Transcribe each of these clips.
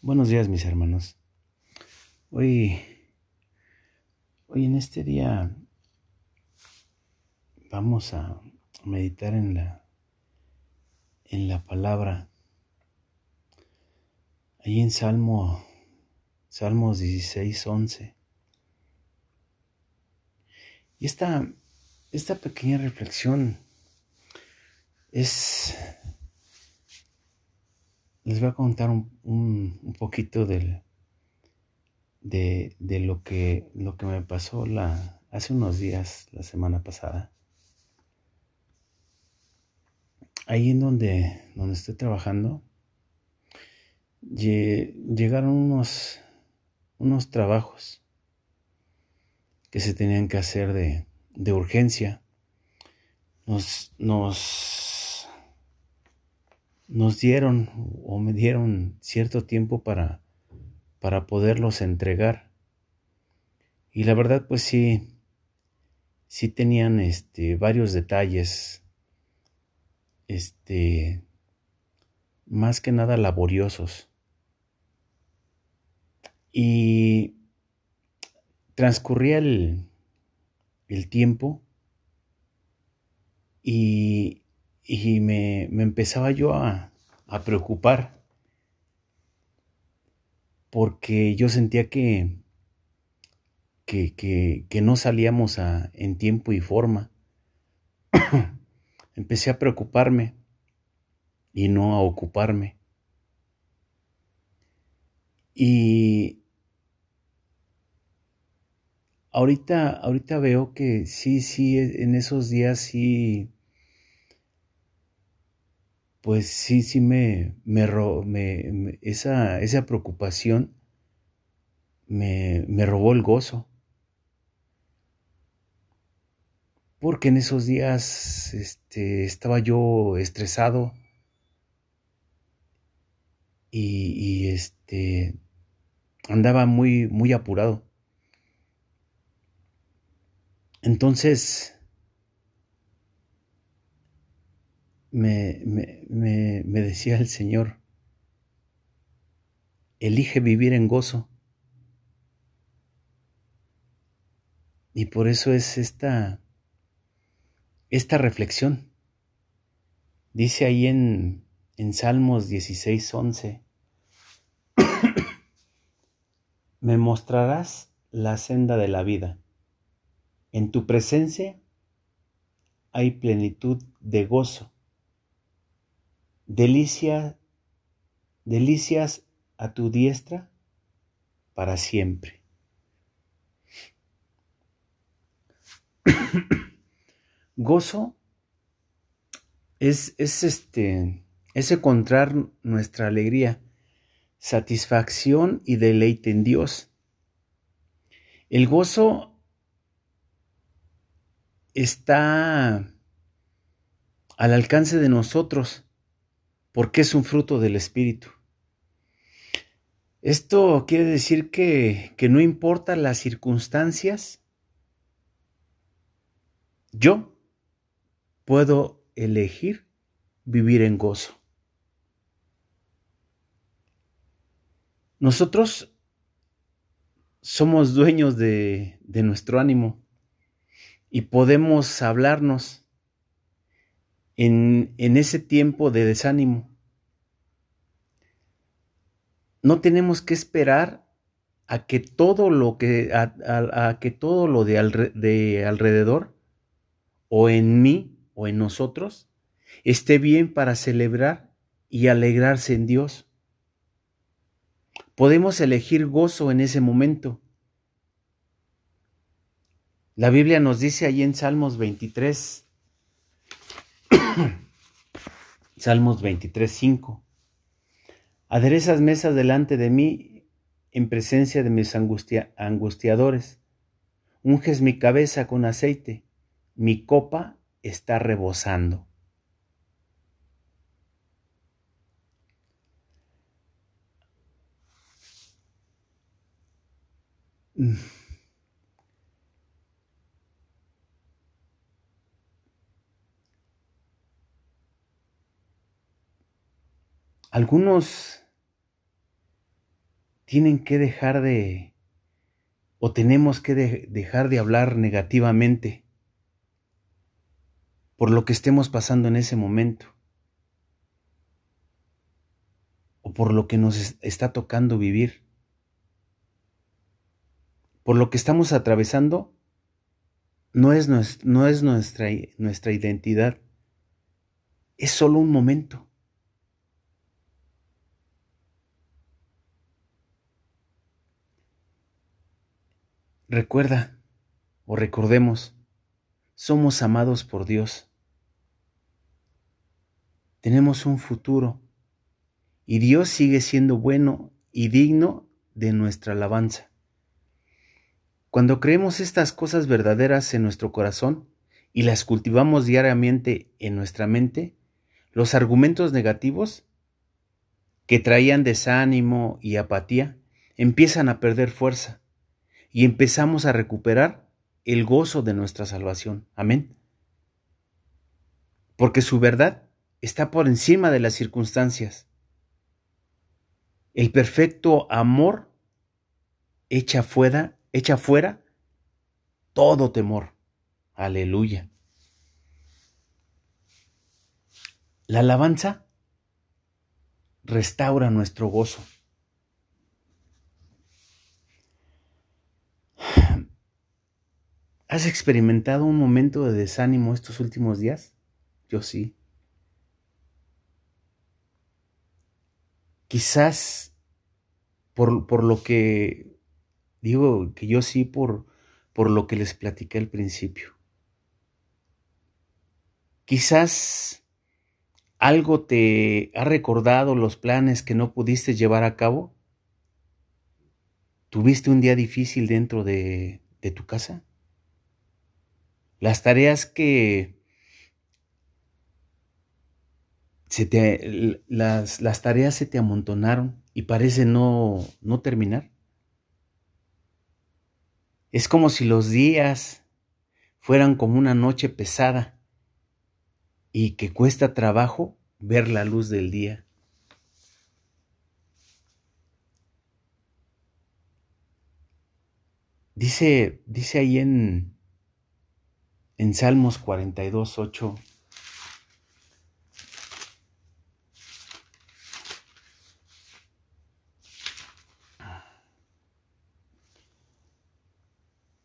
Buenos días mis hermanos. Hoy, hoy en este día vamos a meditar en la, en la palabra. Ahí en Salmo, Salmos 16, 11. Y esta, esta pequeña reflexión es les voy a contar un, poquito de, lo, que, me pasó hace unos días, la semana pasada. Ahí en donde, donde estoy trabajando, llegaron unos, unos trabajos que se tenían que hacer de, de urgencia. Nos, nos nos dieron o me dieron cierto tiempo para, para poderlos entregar. Y la verdad, pues sí, sí tenían este, varios detalles, este, más que nada laboriosos. Y transcurría el, el tiempo y y me, empezaba yo a, preocupar porque yo sentía que, que, no salíamos a, en tiempo y forma. Empecé a preocuparme y no a ocuparme. Y ahorita, ahorita veo que sí, sí, en esos días sí pues sí, sí me, me, esa, esa preocupación me, me robó el gozo. Porque en esos días este, estaba yo estresado y, y este, andaba muy, muy apurado. Entonces, me, me, me, decía el Señor, elige vivir en gozo. Y por eso es esta, esta reflexión. Dice ahí en, en Salmos 16, 11, me mostrarás la senda de la vida. En tu presencia hay plenitud de gozo delicia, delicias a tu diestra para siempre. Gozo es, es este, es encontrar nuestra alegría, satisfacción y deleite en Dios. El gozo está al alcance de nosotros porque es un fruto del Espíritu. Esto quiere decir que, que no importa las circunstancias, yo puedo elegir vivir en gozo. Nosotros somos dueños de, de, nuestro ánimo y podemos hablarnos en, ese tiempo de desánimo. No tenemos que esperar a que todo lo que, a, que todo lo de, de alrededor o en mí o en nosotros esté bien para celebrar y alegrarse en Dios. Podemos elegir gozo en ese momento. La Biblia nos dice ahí en Salmos 23, Salmos 23, 5. Aderezas mesas delante de mí en presencia de mis angustiadores. Unges mi cabeza con aceite. Mi copa está rebosando. Mm. Algunos tienen que dejar de, o tenemos que dejar de hablar negativamente por lo que estemos pasando en ese momento, o por lo que nos está tocando vivir, por lo que estamos atravesando, no es, no es nuestra, nuestra identidad, es solo un momento. Recuerda o recordemos, somos amados por Dios. Tenemos un futuro y Dios sigue siendo bueno y digno de nuestra alabanza. Cuando creemos estas cosas verdaderas en nuestro corazón y las cultivamos diariamente en nuestra mente, los argumentos negativos que traían desánimo y apatía empiezan a perder fuerza y empezamos a recuperar el gozo de nuestra salvación. Amén. Porque su verdad está por encima de las circunstancias. El perfecto amor echa fuera, echa fuera todo temor. Aleluya. La alabanza restaura nuestro gozo. ¿Has experimentado un momento de desánimo estos últimos días? Yo sí. Quizás por, por, lo que digo que yo sí por, por lo que les platiqué al principio. Quizás algo te ha recordado los planes que no pudiste llevar a cabo. ¿Tuviste un día difícil dentro de, de tu casa? Las tareas que se te, las, las tareas se te amontonaron y parece no, no terminar. Es como si los días fueran como una noche pesada y que cuesta trabajo ver la luz del día. Dice, dice ahí en, en Salmos 42, 8.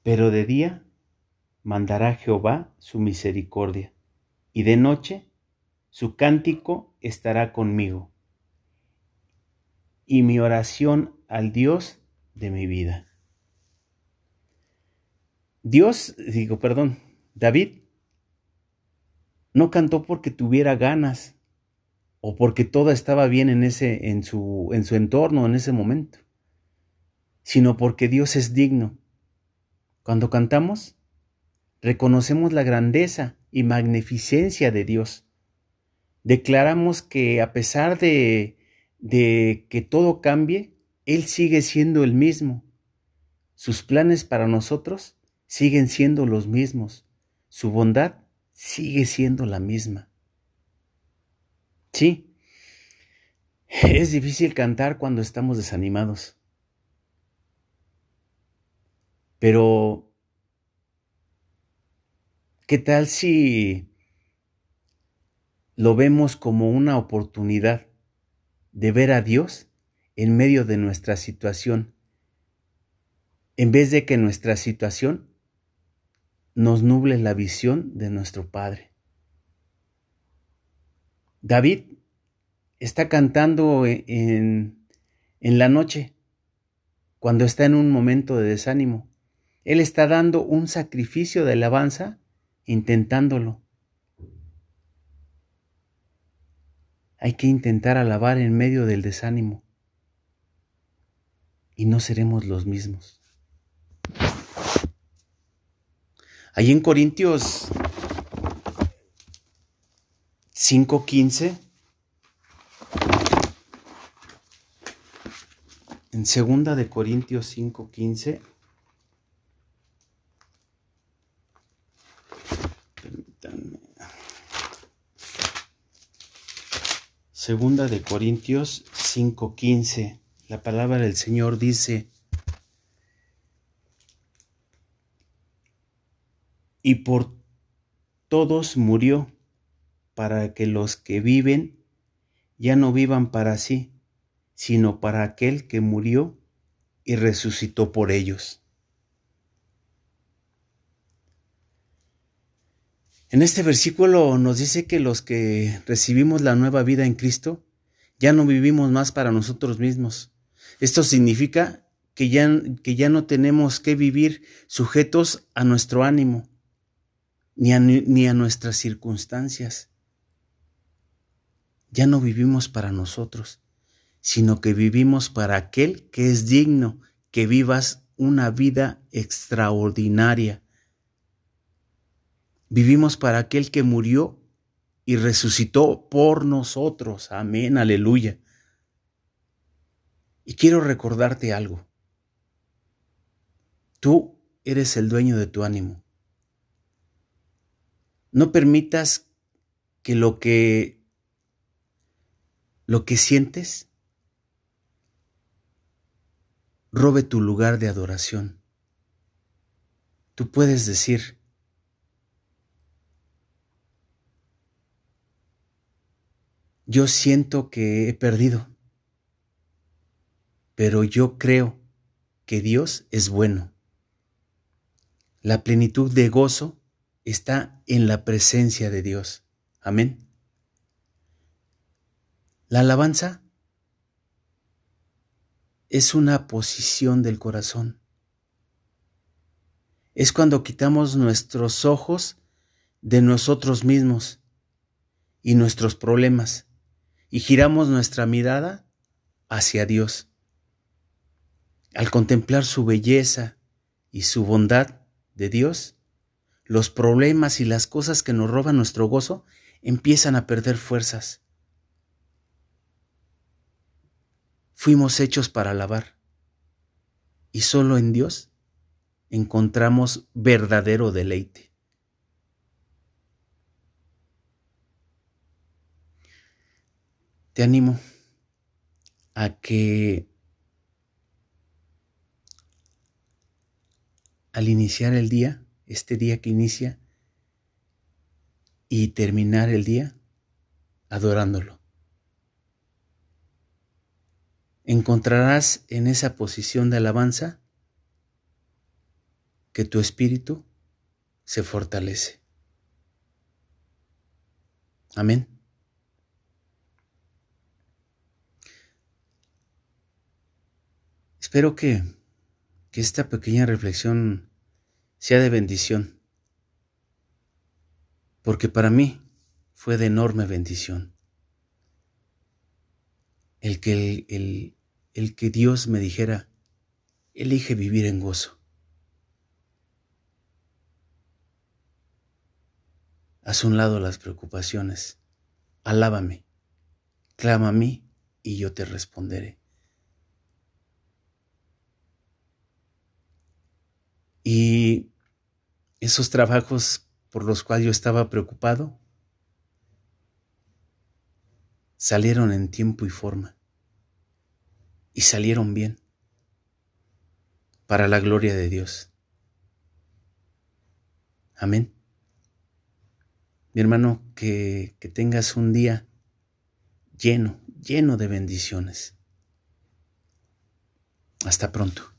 Pero de día mandará Jehová su misericordia, y de noche su cántico estará conmigo, y mi oración al Dios de mi vida. Dios, digo, perdón, David no cantó porque tuviera ganas o porque todo estaba bien en ese en su en su entorno en ese momento, sino porque Dios es digno. Cuando cantamos, reconocemos la grandeza y magnificencia de Dios. Declaramos que a pesar de, de que todo cambie, Él sigue siendo el mismo. Sus planes para nosotros siguen siendo los mismos su bondad sigue siendo la misma. Sí, es difícil cantar cuando estamos desanimados. Pero, ¿qué tal si lo vemos como una oportunidad de ver a Dios en medio de nuestra situación, en vez de que nuestra situación nos nuble la visión de nuestro Padre. David está cantando en, en la noche, cuando está en un momento de desánimo. Él está dando un sacrificio de alabanza intentándolo. Hay que intentar alabar en medio del desánimo y no seremos los mismos. Ahí en Corintios 5.15, en segunda de Corintios 5.15, permítanme, segunda de Corintios 5.15, La palabra del Señor dice, y por todos murió, para que los que viven ya no vivan para sí, sino para aquel que murió y resucitó por ellos. En este versículo nos dice que los que recibimos la nueva vida en Cristo, ya no vivimos más para nosotros mismos. Esto significa que ya, que ya no tenemos que vivir sujetos a nuestro ánimo, ni a, ni a nuestras circunstancias. Ya no vivimos para nosotros, sino que vivimos para aquel que es digno que vivas una vida extraordinaria. Vivimos para aquel que murió y resucitó por nosotros. Amén, aleluya. Y quiero recordarte algo. Tú eres el dueño de tu ánimo. No permitas que lo que lo que sientes robe tu lugar de adoración. Tú puedes decir, yo siento que he perdido, pero yo creo que Dios es bueno. La plenitud de gozo está en la presencia de Dios. Amén. La alabanza es una posición del corazón. Es cuando quitamos nuestros ojos de nosotros mismos y nuestros problemas y giramos nuestra mirada hacia Dios. Al contemplar su belleza y su bondad de Dios, los problemas y las cosas que nos roban nuestro gozo empiezan a perder fuerzas Fuimos hechos para alabar. Y solo en Dios encontramos verdadero deleite. Te animo a que al iniciar el día, este día que inicia, y terminar el día adorándolo encontrarás en esa posición de alabanza que tu espíritu se fortalece. Amén. Espero que, que esta pequeña reflexión sea de bendición, porque para mí fue de enorme bendición el que, el, el que Dios me dijera, elige vivir en gozo. Haz un lado las preocupaciones, alábame, clama a mí y yo te responderé. Y esos trabajos por los cuales yo estaba preocupado, salieron en tiempo y forma y salieron bien para la gloria de Dios. Amén. Mi hermano, que, que tengas un día lleno, lleno de bendiciones. Hasta pronto.